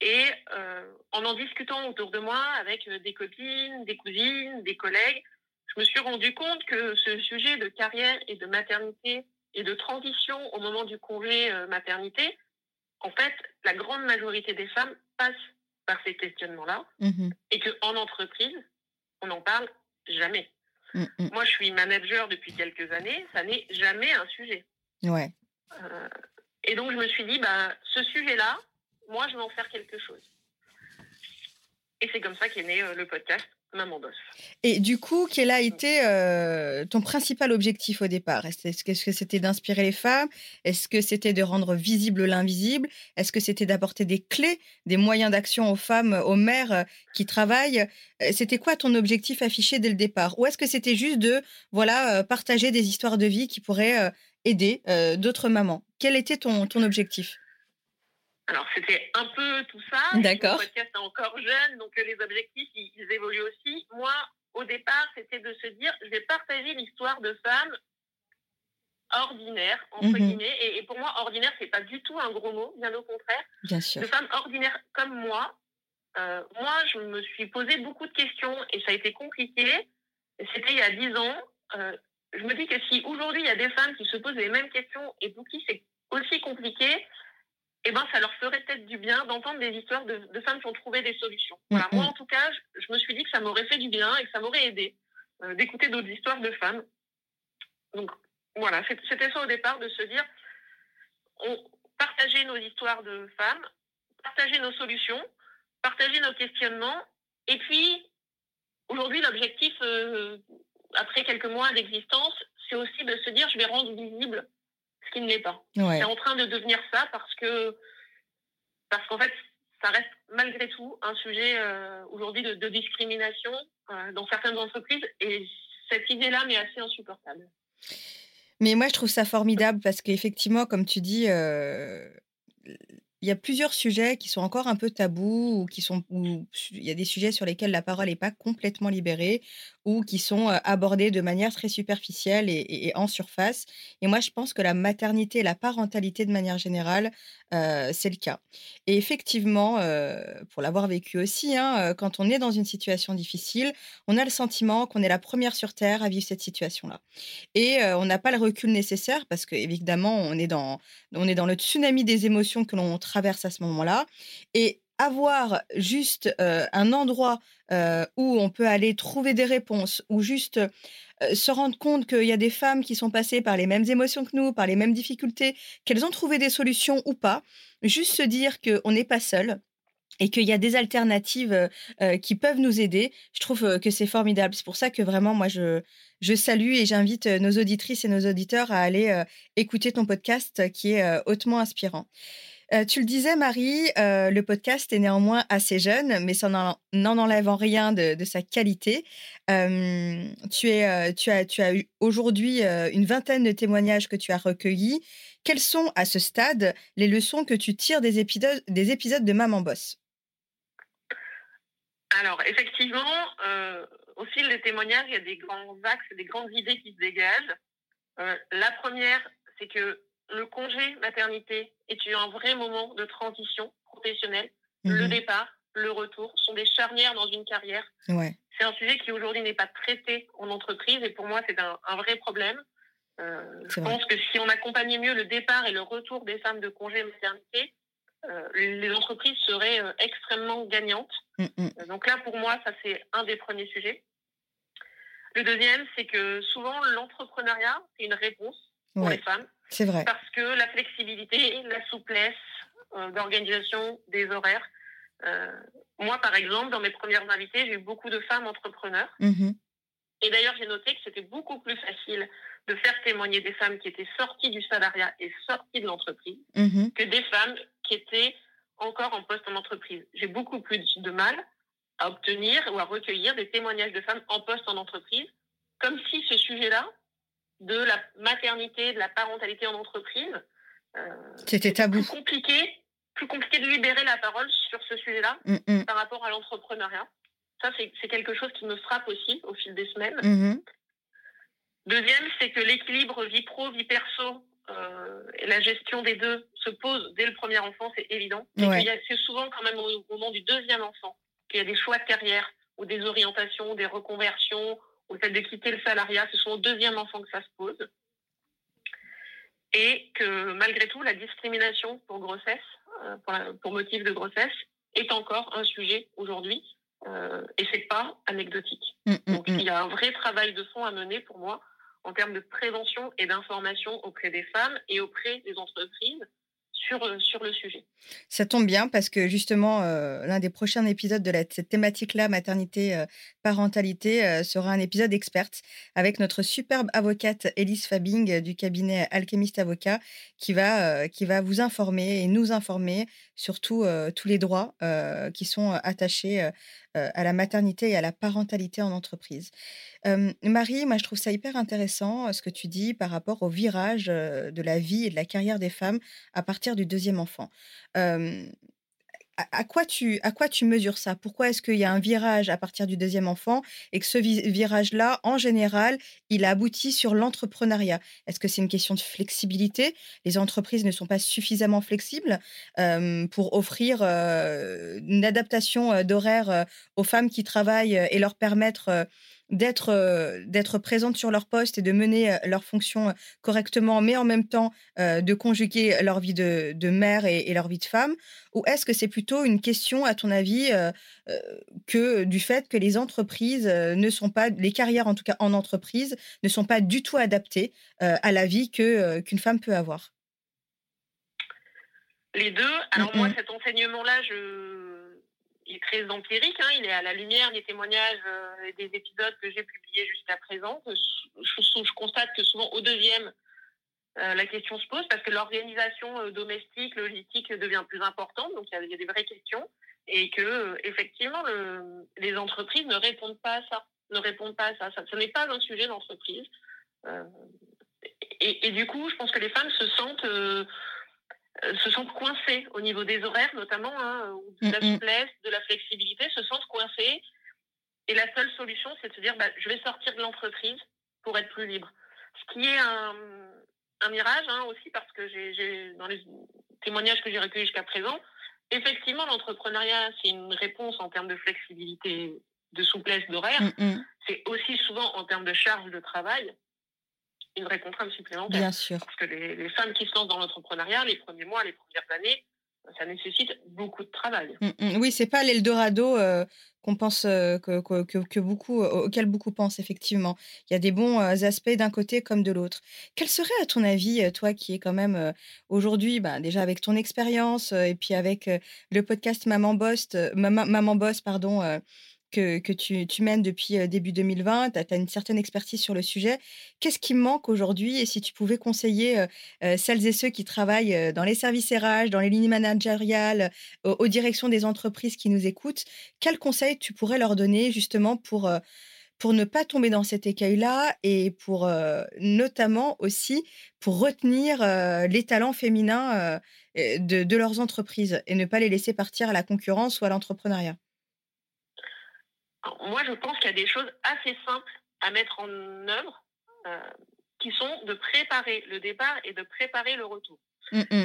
Et euh, en en discutant autour de moi avec des copines, des cousines, des collègues, je me suis rendu compte que ce sujet de carrière et de maternité et de transition au moment du congé euh, maternité, en fait, la grande majorité des femmes passent par ces questionnements-là mmh et qu'en entreprise, on n'en parle jamais. Mm, mm. Moi, je suis manager depuis quelques années, ça n'est jamais un sujet. Ouais. Euh, et donc, je me suis dit, bah, ce sujet-là, moi, je vais en faire quelque chose. Et c'est comme ça qu'est né euh, le podcast Maman. Et du coup, quel a été euh, ton principal objectif au départ? Est-ce que c'était d'inspirer les femmes? Est-ce que c'était de rendre visible l'invisible? Est-ce que c'était d'apporter des clés, des moyens d'action aux femmes, aux mères euh, qui travaillent? Euh, C'était quoi ton objectif affiché dès le départ? Ou est-ce que c'était juste de voilà partager des histoires de vie qui pourraient aider d'autres mamans? Quel était ton, ton objectif? Alors, c'était un peu tout ça. D'accord. Le podcast est encore jeune, donc les objectifs, ils, ils évoluent aussi. Moi, au départ, c'était de se dire, je vais partager l'histoire de femmes ordinaires, entre Mhm. guillemets. Et, et pour moi, ordinaire, c'est pas du tout un gros mot, bien au contraire. Bien sûr. De femmes ordinaires comme moi. Euh, moi, je me suis posé beaucoup de questions et ça a été compliqué. C'était il y a dix ans. Euh, je me dis que si aujourd'hui il y a des femmes qui se posent les mêmes questions et pour qui c'est aussi compliqué, eh ben, ça leur ferait peut-être du bien d'entendre des histoires de, de femmes qui ont trouvé des solutions. Voilà. Mhm. Moi, en tout cas, je, je me suis dit que ça m'aurait fait du bien et que ça m'aurait aidé euh, d'écouter d'autres histoires de femmes. Donc, voilà, c'était ça au départ, de se dire, on, partager nos histoires de femmes, partager nos solutions, partager nos questionnements. Et puis, aujourd'hui, l'objectif, euh, après quelques mois d'existence, c'est aussi de se dire, je vais rendre visible ce qui ne l'est pas. Ouais. C'est en train de devenir ça parce que parce qu'en fait, ça reste malgré tout un sujet euh, aujourd'hui de, de discrimination euh, dans certaines entreprises et cette idée-là m'est assez insupportable. Mais moi, je trouve ça formidable parce qu'effectivement, comme tu dis, euh, il y a plusieurs sujets qui sont encore un peu tabous ou qui sont, ou il y a des sujets sur lesquels la parole n'est pas complètement libérée ou qui sont abordés de manière très superficielle et, en surface. Et moi, je pense que la maternité et la parentalité, de manière générale, c'est le cas. Et effectivement, pour l'avoir vécu aussi, hein, quand on est dans une situation difficile, on a le sentiment qu'on est la première sur Terre à vivre cette situation-là. Et on n'a pas le recul nécessaire parce que évidemment on est dans on est dans le tsunami des émotions que l'on traverse à ce moment-là et avoir juste euh, un endroit euh, où on peut aller trouver des réponses ou juste euh, se rendre compte qu'il y a des femmes qui sont passées par les mêmes émotions que nous, par les mêmes difficultés, qu'elles ont trouvé des solutions ou pas, juste se dire qu'on n'est pas seul et qu'il y a des alternatives qui peuvent nous aider, je trouve que c'est formidable. C'est pour ça que vraiment, moi, je, je salue et j'invite nos auditrices et nos auditeurs à aller écouter ton podcast qui est hautement inspirant. Euh, tu le disais, Marie, euh, le podcast est néanmoins assez jeune, mais ça n'en enlève en rien de, sa qualité. Euh, tu, as, tu as eu aujourd'hui une vingtaine de témoignages que tu as recueillis. Quelles sont, à ce stade, les leçons que tu tires des épisodes, des épisodes de Maman Boss Alors, effectivement, au fil des témoignages, il y a des grands axes des grandes idées qui se dégagent. La première, c'est que le congé maternité est un vrai moment de transition professionnelle. Le Mhm. départ, le retour sont des charnières dans une carrière. Ouais. C'est un sujet qui aujourd'hui n'est pas traité en entreprise et pour moi, c'est un, un vrai problème. Euh, je vrai. pense que si on accompagnait mieux le départ et le retour des femmes de congé maternité, euh, les entreprises seraient euh, extrêmement gagnantes. Mm, mm. Donc là, pour moi, ça c'est un des premiers sujets. Le deuxième, c'est que souvent l'entrepreneuriat, c'est une réponse pour Ouais, les femmes c'est vrai. parce que la flexibilité, la souplesse euh, d'organisation des horaires. Euh, moi, par exemple, dans mes premières invités, j'ai eu beaucoup de femmes entrepreneurs. Mhm. Et d'ailleurs, j'ai noté que c'était beaucoup plus facile de faire témoigner des femmes qui étaient sorties du salariat et sorties de l'entreprise Mhm. que des femmes qui étaient encore en poste en entreprise. J'ai beaucoup plus de mal à obtenir ou à recueillir des témoignages de femmes en poste en entreprise, comme si ce sujet-là, de la maternité, de la parentalité en entreprise, euh, C'était tabou. plus compliqué, plus compliqué de libérer la parole sur ce sujet-là Mm, mm. par rapport à l'entrepreneuriat. Ça, c'est quelque chose qui me frappe aussi au fil des semaines. Mhm. Deuxième, c'est que l'équilibre vie pro, vie perso euh, et la gestion des deux se pose dès le premier enfant, c'est évident. Ouais. C'est souvent quand même au moment du deuxième enfant qu'il y a des choix de carrière ou des orientations, des reconversions, ou le fait de quitter le salariat. C'est au deuxième enfant que ça se pose. Et que malgré tout, la discrimination pour grossesse, euh, pour, la- pour motif de grossesse, est encore un sujet aujourd'hui. Euh, et c'est pas anecdotique. Mm, mm, Donc, mm. il y a un vrai travail de fond à mener pour moi en termes de prévention et d'information auprès des femmes et auprès des entreprises sur, euh, sur le sujet. Ça tombe bien parce que justement, euh, l'un des prochains épisodes de cette thématique-là, maternité, euh, sera un épisode experte avec notre superbe avocate Elise Fabing du cabinet Alchemist Avocat qui va, qui va vous informer et nous informer sur tous les droits qui sont attachés à la maternité et à la parentalité en entreprise. Marie, moi je trouve ça hyper intéressant ce que tu dis par rapport au virage de la vie et de la carrière des femmes à partir du deuxième enfant. à, quoi tu, à quoi tu mesures ça? Pourquoi est-ce qu'il y a un virage à partir du deuxième enfant et que ce virage-là, en général, il aboutit sur l'entrepreneuriat? Est-ce que c'est une question de flexibilité? Les entreprises ne sont pas suffisamment flexibles pour offrir une adaptation d'horaire aux femmes qui travaillent et leur permettre d'être euh, d'être présentes sur leur poste et de mener euh, leurs fonctions euh, correctement, mais en même temps de conjuguer leur vie de, de mère et, leur vie de femme? Ou est-ce que c'est plutôt une question, à ton avis, que du fait que les entreprises ne sont pas, les carrières en tout cas en entreprise, ne sont pas du tout adaptées à la vie que qu'une femme peut avoir? Les deux. Alors moi, cet enseignement-là, je est très empirique, hein, il est à la lumière des témoignages euh, des épisodes que j'ai publiés jusqu'à présent. Je, constate que souvent au deuxième, euh, la question se pose parce que l'organisation euh, domestique, logistique devient plus importante, donc il y, a des vraies questions et que effectivement les entreprises ne répondent pas à ça, ne répondent pas à ça. ça ce n'est pas un sujet d'entreprise. Et, du coup, je pense que les femmes se sentent euh, se sentent coincés au niveau des horaires notamment, hein, de la souplesse, de la flexibilité, se sentent coincés. Et la seule solution, c'est de se dire, bah, je vais sortir de l'entreprise pour être plus libre. Ce qui est un, un mirage hein, aussi, parce que j'ai dans les témoignages que j'ai recueillis jusqu'à présent, effectivement, l'entrepreneuriat, c'est une réponse en termes de flexibilité, de souplesse d'horaire. C'est aussi souvent en termes de charge de travail une vraie contrainte supplémentaire. Bien sûr. Parce que les, femmes qui se lancent dans l'entrepreneuriat, les premiers mois, les premières années, ça nécessite beaucoup de travail. Oui, mm, mm. Oui, c'est pas l'Eldorado euh, qu'on pense euh, que, que, beaucoup, auquel beaucoup pensent effectivement. Il y a des bons euh, aspects d'un côté comme de l'autre. Quel serait, à ton avis, toi qui es quand même aujourd'hui, bah, déjà avec ton expérience et puis avec le podcast Maman Boss, Maman Boss, pardon que, tu, mènes depuis début 2020, tu as, une certaine expertise sur le sujet. Qu'est-ce qui manque aujourd'hui Et si tu pouvais conseiller celles et ceux qui travaillent dans les services RH, dans les lignes managériales, aux, directions des entreprises qui nous écoutent, quels conseils tu pourrais leur donner justement pour, pour ne pas tomber dans cet écueil-là et pour notamment aussi pour retenir les talents féminins de, de leurs entreprises et ne pas les laisser partir à la concurrence ou à l'entrepreneuriat? Moi, je pense qu'il y a des choses assez simples à mettre en œuvre euh, qui sont de préparer le départ et de préparer le retour.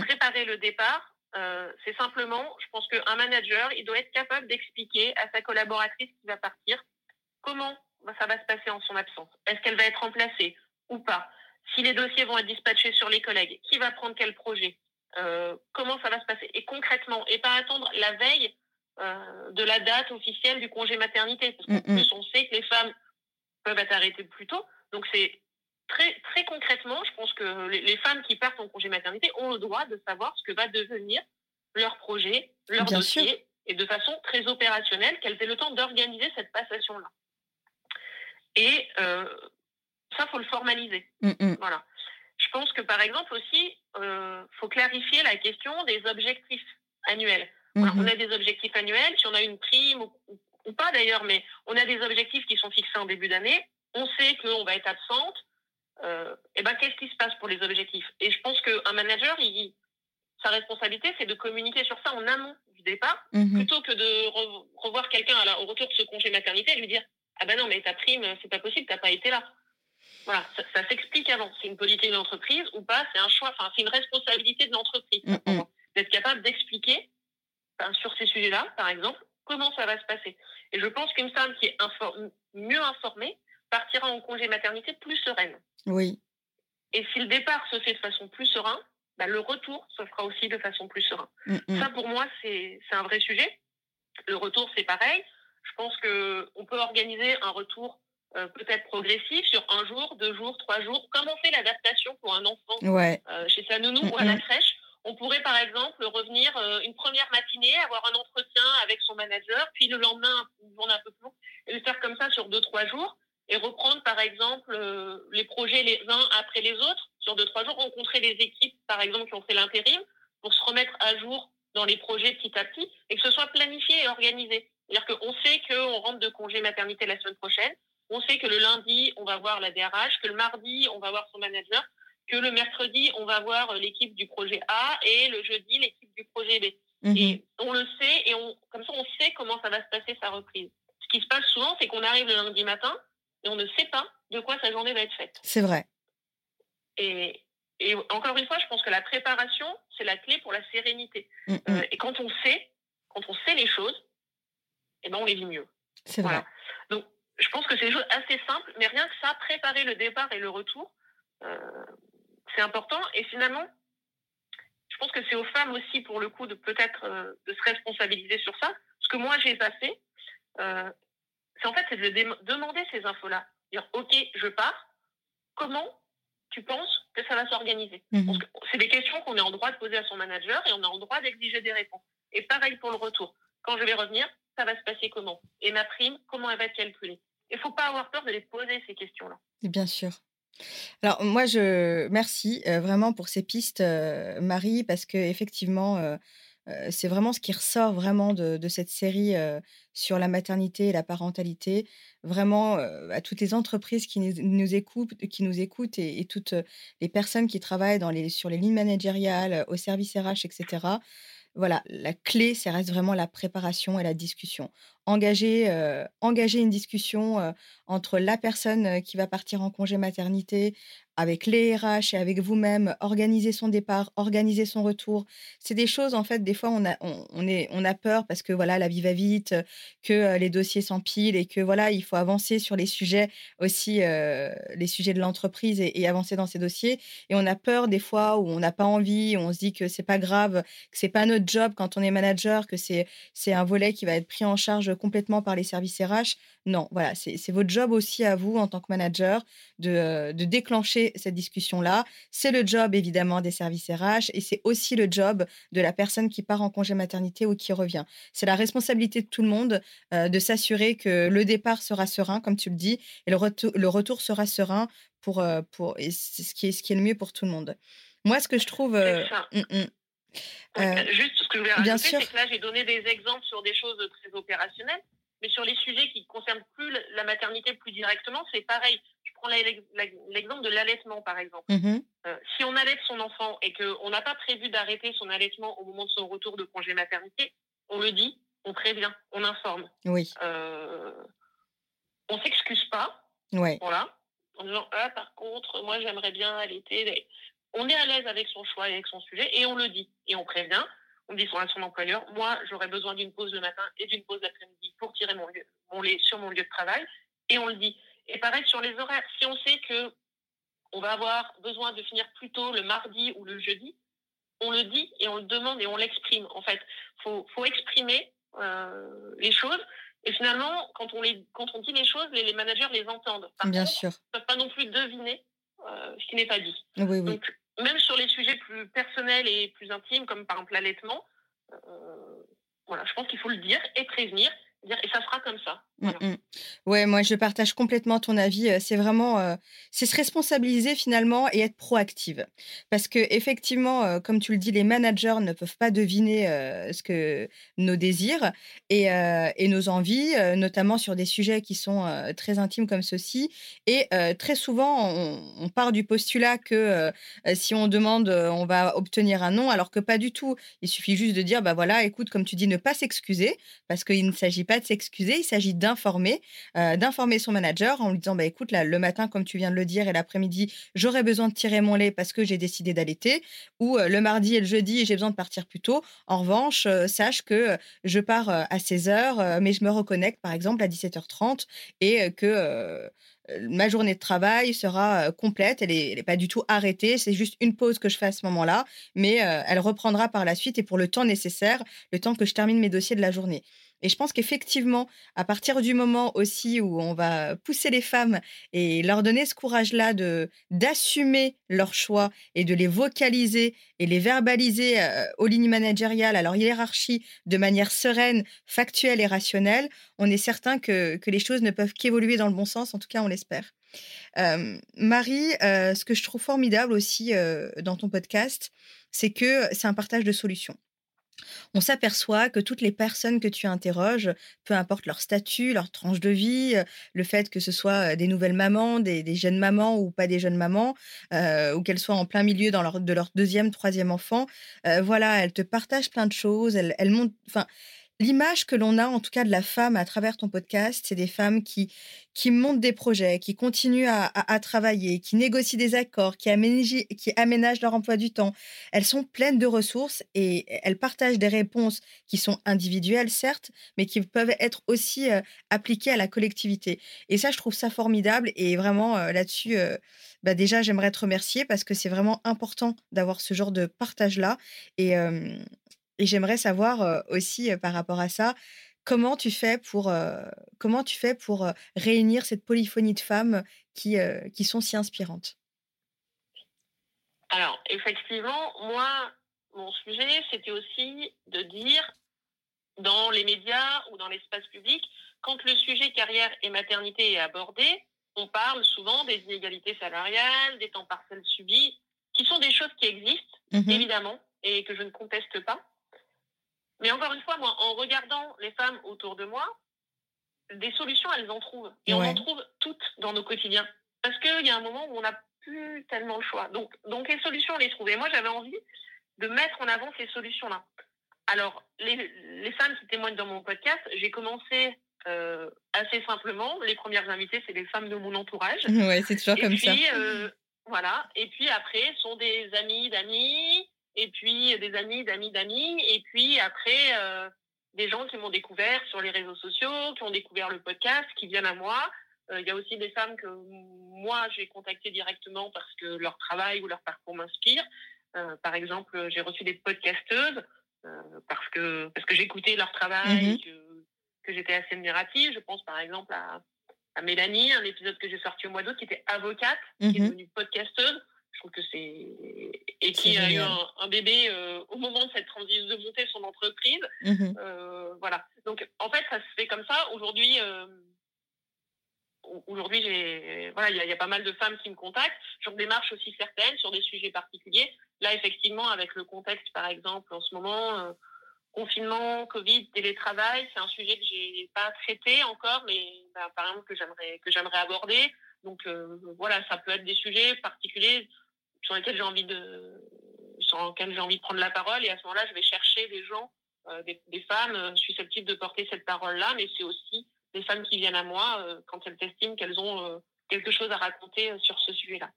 Préparer le départ, euh, c'est simplement, je pense qu'un manager, il doit être capable d'expliquer à sa collaboratrice qui va partir comment ça va se passer en son absence. Est-ce qu'elle va être remplacée ou pas? Si les dossiers vont être dispatchés sur les collègues, qui va prendre quel projet? Euh, Comment ça va se passer? Et concrètement, et pas attendre la veille euh, de la date officielle du congé maternité. Parce qu'en mm, mm. plus, on sait que les femmes peuvent être arrêtées plus tôt. Donc, c'est très, très concrètement, je pense que les, femmes qui partent en congé maternité ont le droit de savoir ce que va devenir leur projet, leur dossier, et de façon très opérationnelle, qu'elles aient le temps d'organiser cette passation-là. Et euh, ça, faut le formaliser. Mm, voilà. Je pense que, par exemple, aussi, euh, faut clarifier la question des objectifs annuels. On mhm. a des objectifs annuels, si on a une prime ou, pas d'ailleurs, mais on a des objectifs qui sont fixés en début d'année. On sait qu'on va être absente. Euh, et ben, qu'est-ce qui se passe pour les objectifs? Et je pense qu'un manager, il, sa responsabilité, c'est de communiquer sur ça en amont du départ, mhm. plutôt que de revoir quelqu'un au retour de ce congé maternité et lui dire Ah ben non, mais ta prime, c'est pas possible, t'as pas été là. Voilà, ça, s'explique avant. C'est une politique d'entreprise ou pas, c'est un choix, enfin, c'est une responsabilité de l'entreprise. D'être capable d'expliquer sur ces sujets-là, par exemple, comment ça va se passer. Et je pense qu'une femme qui est mieux informée partira en congé maternité plus sereine. Oui. Et si le départ se fait de façon plus sereine, bah, le retour se fera aussi de façon plus sereine. Mm, mm. Ça, pour moi, c'est un vrai sujet. Le retour, c'est pareil. Je pense qu'on peut organiser un retour euh, peut-être progressif sur un jour, deux jours, trois jours, comme on fait l'adaptation pour un enfant euh, chez sa nounou mm, ou à la crèche. On pourrait par exemple revenir euh, une première matinée, avoir un entretien avec son manager, puis le lendemain, une journée un peu plus longue, et le faire comme ça sur deux, trois jours, et reprendre par exemple euh, les projets les uns après les autres sur deux, trois jours, rencontrer les équipes par exemple qui ont fait l'intérim pour se remettre à jour dans les projets petit à petit, et que ce soit planifié et organisé. C'est-à-dire qu'on sait qu'on rentre de congé maternité la semaine prochaine, on sait que le lundi, on va voir la DRH, que le mardi, on va voir son manager, que le mercredi, on va voir l'équipe du projet A et le jeudi, l'équipe du projet B. Mhm. Et on le sait, et on, comme ça, on sait comment ça va se passer sa reprise. Ce qui se passe souvent, c'est qu'on arrive le lundi matin et on ne sait pas de quoi sa journée va être faite. C'est vrai. Et, et encore une fois, je pense que la préparation, c'est la clé pour la sérénité. Euh, et quand on sait, quand on sait les choses, eh ben on les vit mieux. C'est vrai. Voilà. Donc, je pense que c'est des choses assez simples, mais rien que ça, préparer le départ et le retour, euh, c'est important. Et finalement, je pense que c'est aux femmes aussi, pour le coup, de peut-être euh, de se responsabiliser sur ça. Ce que moi, j'ai pas fait, euh, c'est en fait c'est de demander ces infos-là. Dire, OK, je pars. Comment tu penses que ça va s'organiser? Que C'est des questions qu'on est en droit de poser à son manager et on est en droit d'exiger des réponses. Et pareil pour le retour. Quand je vais revenir, ça va se passer comment? Et ma prime, comment elle va être calculée? Il ne faut pas avoir peur de les poser, ces questions-là. Bien sûr. Alors moi, je merci euh, vraiment pour ces pistes, euh, Marie, parce que effectivement, euh, c'est vraiment ce qui ressort vraiment de, de cette série sur la maternité et la parentalité. Vraiment, à toutes les entreprises qui nous, écoutent, qui nous écoutent et, toutes les personnes qui travaillent dans les, sur les lignes managériales, au service RH, etc. Voilà, la clé, ça reste vraiment la préparation et la discussion. Engager, euh, engager une discussion euh, entre la personne euh, qui va partir en congé maternité, avec les RH et avec vous-même, organiser son départ, organiser son retour. C'est des choses, en fait, des fois, on a, peur parce que voilà, la vie va vite, que les dossiers s'empilent et que voilà, il faut avancer sur les sujets aussi, les sujets de l'entreprise et, avancer dans ces dossiers. Et on a peur des fois où on n'a pas envie, on se dit que c'est pas grave, que c'est pas notre job quand on est manager, que c'est un volet qui va être pris en charge complètement par les services RH. Non, voilà, c'est votre job aussi à vous en tant que manager de, euh, de déclencher cette discussion-là. C'est le job évidemment des services RH et c'est aussi le job de la personne qui part en congé maternité ou qui revient. C'est la responsabilité de tout le monde euh, de s'assurer que le départ sera serein, comme tu le dis, et le, retour le retour sera serein pour, euh, pour et c'est ce qui, est, ce qui est le mieux pour tout le monde. Moi, ce que je trouve... euh, Euh, Juste ce que je voulais rajouter, c'est que là, j'ai donné des exemples sur des choses très opérationnelles, mais sur les sujets qui ne concernent plus la- maternité plus directement, c'est pareil. Je prends l'exemple de l'allaitement, par exemple. mhm, Euh, si on allait son enfant et qu'on n'a pas prévu d'arrêter son allaitement au moment de son retour de congé maternité, on le dit, on prévient, on informe. oui, Euh, on s'excuse pas, ouais, voilà, en disant ah par contre moi j'aimerais bien allaiter. On est à l'aise avec son choix et avec son sujet et on le dit et on prévient. On dit à son employeur moi j'aurais besoin d'une pause le matin et d'une pause l'après-midi pour tirer mon, lieu- mon lait sur mon lieu de travail et on le dit. Et pareil sur les horaires, si on sait que on va avoir besoin de finir plus tôt le mardi ou le jeudi, on le dit et on le demande et on l'exprime. En fait, faut faut exprimer euh, les choses. Et finalement, quand on, les, quand on dit les choses, les, les managers les entendent. Par bien contre, sûr. ne peuvent pas non plus deviner euh, ce qui n'est pas dit. Oui, oui, Donc, même sur les sujets plus personnels et plus intimes, comme par exemple l'allaitement, euh, voilà, je pense qu'il faut le dire et prévenir, et ça sera comme ça. Mm, Voilà. mm. Ouais, moi je partage complètement ton avis. Euh, C'est vraiment, euh, c'est se responsabiliser finalement et être proactive. Parce que effectivement, euh, comme tu le dis, les managers ne peuvent pas deviner euh, ce que nos désirs et, et nos envies, notamment sur des sujets qui sont très intimes comme ceux-ci. Et très souvent, on, on part du postulat que si on demande, on va obtenir un non, alors que pas du tout. Il suffit juste de dire, bah voilà, écoute, comme tu dis, ne pas s'excuser, parce qu'il ne s'agit pas de s'excuser, il s'agit d'informer, euh, d'informer son manager en lui disant, bah écoute, là, le matin, comme tu viens de le dire, et l'après-midi, j'aurais besoin de tirer mon lait parce que j'ai décidé d'allaiter, ou euh, le mardi et le jeudi, j'ai besoin de partir plus tôt. En revanche, euh, sache que je pars à 16h, mais je me reconnecte, par exemple, à 17h30, et que... ma journée de travail sera complète, elle n'est pas du tout arrêtée, c'est juste une pause que je fais à ce moment-là, mais elle reprendra par la suite et pour le temps nécessaire, le temps que je termine mes dossiers de la journée. Et je pense qu'effectivement, à partir du moment aussi où on va pousser les femmes et leur donner ce courage-là de d'assumer leurs choix et de les vocaliser et les verbaliser euh, aux lignes managériales, à leur hiérarchie, de manière sereine, factuelle et rationnelle, on est certain que, que les choses ne peuvent qu'évoluer dans le bon sens, en tout cas on l'espère. Euh, Marie, euh, ce que je trouve formidable aussi dans ton podcast, c'est que c'est un partage de solutions. On s'aperçoit que toutes les personnes que tu interroges, peu importe leur statut, leur tranche de vie, euh, le fait que ce soit euh, des nouvelles mamans, des, jeunes mamans ou pas des jeunes mamans, euh, ou qu'elles soient en plein milieu dans de leur deuxième, troisième enfant, voilà, elles te partagent plein de choses, elles, elles montent, L'image que l'on a, en tout cas, de la femme à travers ton podcast, c'est des femmes qui, qui montent des projets, qui continuent à, travailler, qui négocient des accords, qui aménagent, qui aménagent leur emploi du temps. Elles sont pleines de ressources et elles partagent des réponses qui sont individuelles, certes, mais qui peuvent être aussi euh, appliquées à la collectivité. Et ça, je trouve ça formidable. Et vraiment, euh, là-dessus, euh, bah déjà, j'aimerais te remercier parce que c'est vraiment important d'avoir ce genre de partage-là. Et, et j'aimerais savoir aussi par rapport à ça, comment tu fais pour, comment tu fais pour réunir cette polyphonie de femmes qui, qui sont si inspirantes? Alors, effectivement, moi, mon sujet, c'était aussi de dire dans les médias ou dans l'espace public, quand le sujet carrière et maternité est abordé, on parle souvent des inégalités salariales, des temps partiels subis, qui sont des choses qui existent, mmh évidemment, et que je ne conteste pas. Mais encore une fois, moi, en regardant les femmes autour de moi, des solutions, elles en trouvent. Et on en trouve toutes dans nos quotidiens. Parce qu'il y a un moment où on n'a plus tellement le choix. Donc, donc les solutions, on les trouve. Et moi, j'avais envie de mettre en avant ces solutions-là. Alors, les, les, femmes qui témoignent dans mon podcast, j'ai commencé euh, assez simplement. Les premières invitées, c'est les femmes de mon entourage. Oui, c'est toujours comme ça. Euh, voilà. Et puis après, sont des amis d'amis, et puis des amis, d'amis, d'amis, et puis après euh, des gens qui m'ont découvert sur les réseaux sociaux, qui ont découvert le podcast, qui viennent à moi. Euh, il y a aussi des femmes que moi j'ai contactées directement parce que leur travail ou leur parcours m'inspire. Euh, par exemple, j'ai reçu des podcasteuses parce que parce que j'écoutais leur travail, mm-hmm. que, que j'étais assez admirative. Je pense par exemple à, à Mélanie, un épisode que j'ai sorti au mois d'août, qui était avocate, qui est mm-hmm. devenue podcasteuse je trouve que c'est et qui a eu un, bébé euh, au moment de cette transition de monter son entreprise. Mmh euh, voilà. Donc en fait, ça se fait comme ça. Aujourd'hui, euh, aujourd'hui, j'ai voilà, il y, a pas mal de femmes qui me contactent. J'en démarche aussi certaines sur des sujets particuliers. Là, effectivement, avec le contexte, par exemple, en ce moment. Confinement, Covid, télétravail, c'est un sujet que j'ai pas traité encore, mais bah, par exemple que j'aimerais que j'aimerais aborder. Donc voilà, ça peut être des sujets particuliers sur lesquels j'ai envie de sur lesquels j'ai envie de prendre la parole et à ce moment-là je vais chercher des gens euh, des, femmes euh, susceptibles de porter cette parole-là mais c'est aussi des femmes qui viennent à moi euh, quand elles estiment qu'elles ont quelque chose à raconter sur ce sujet-là.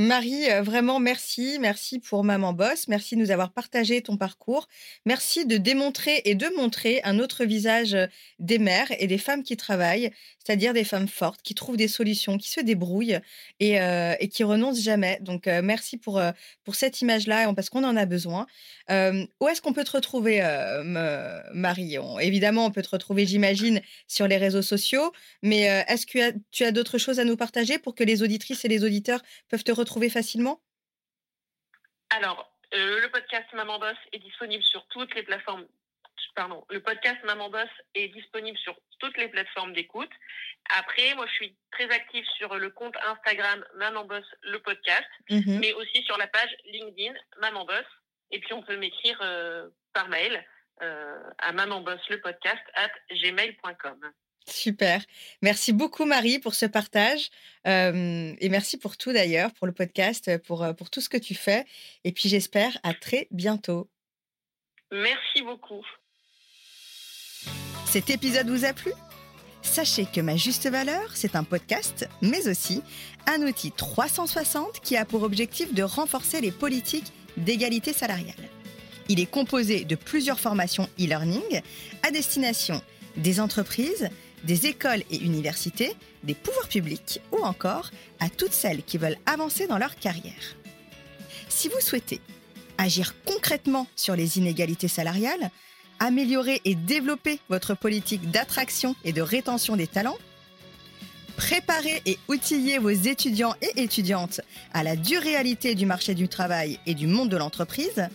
Marie, euh, vraiment merci. Merci pour Maman Boss. Merci de nous avoir partagé ton parcours. Merci de démontrer et de montrer un autre visage euh, des mères et des femmes qui travaillent, c'est-à-dire des femmes fortes, qui trouvent des solutions, qui se débrouillent et, euh, qui renoncent jamais. Donc, merci pour, pour cette image-là, parce qu'on en a besoin. où est-ce qu'on peut te retrouver, Marie? Évidemment, on peut te retrouver, j'imagine, sur les réseaux sociaux, mais est-ce que tu as, as d'autres choses à nous partager pour que les auditrices et les auditeurs peuvent te retrouver trouver facilement? Alors, euh, le podcast Maman Boss est disponible sur toutes les plateformes. Pardon, le podcast Maman Boss est disponible sur toutes les plateformes d'écoute. Après, moi, je suis très active sur le compte Instagram Maman Boss, le podcast, mhm. mais aussi sur la page LinkedIn Maman Boss. Et puis, on peut m'écrire euh, par mail euh, à mamanboss le podcast at gmail.com. Super. Merci beaucoup, Marie, pour ce partage. Euh, et merci pour tout, d'ailleurs, pour le podcast, pour, pour tout ce que tu fais. Et puis, j'espère à très bientôt. Merci beaucoup. Cet épisode vous a plu? Sachez que Ma Juste Valeur, c'est un podcast, mais aussi un outil 360 qui a pour objectif de renforcer les politiques d'égalité salariale. Il est composé de plusieurs formations e-learning à destination des entreprises, des écoles et universités, des pouvoirs publics ou encore à toutes celles qui veulent avancer dans leur carrière. Si vous souhaitez agir concrètement sur les inégalités salariales, améliorer et développer votre politique d'attraction et de rétention des talents, préparer et outiller vos étudiants et étudiantes à la dure réalité du marché du travail et du monde de l'entreprise,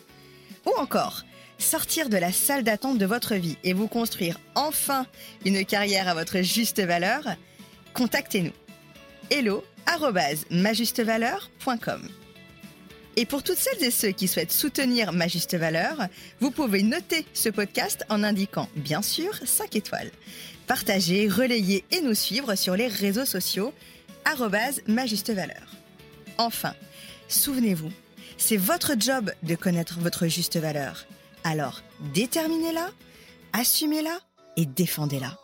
ou encore sortir de la salle d'attente de votre vie et vous construire enfin une carrière à votre juste valeur, contactez-nous. hello majustevaleur.com Et pour toutes celles et ceux qui souhaitent soutenir ma juste valeur, vous pouvez noter ce podcast en indiquant bien sûr 5 étoiles. Partagez, relayez et nous suivre sur les réseaux sociaux ma. Enfin, souvenez-vous, c'est votre job de connaître votre juste valeur. Alors, déterminez-la, assumez-la et défendez-la.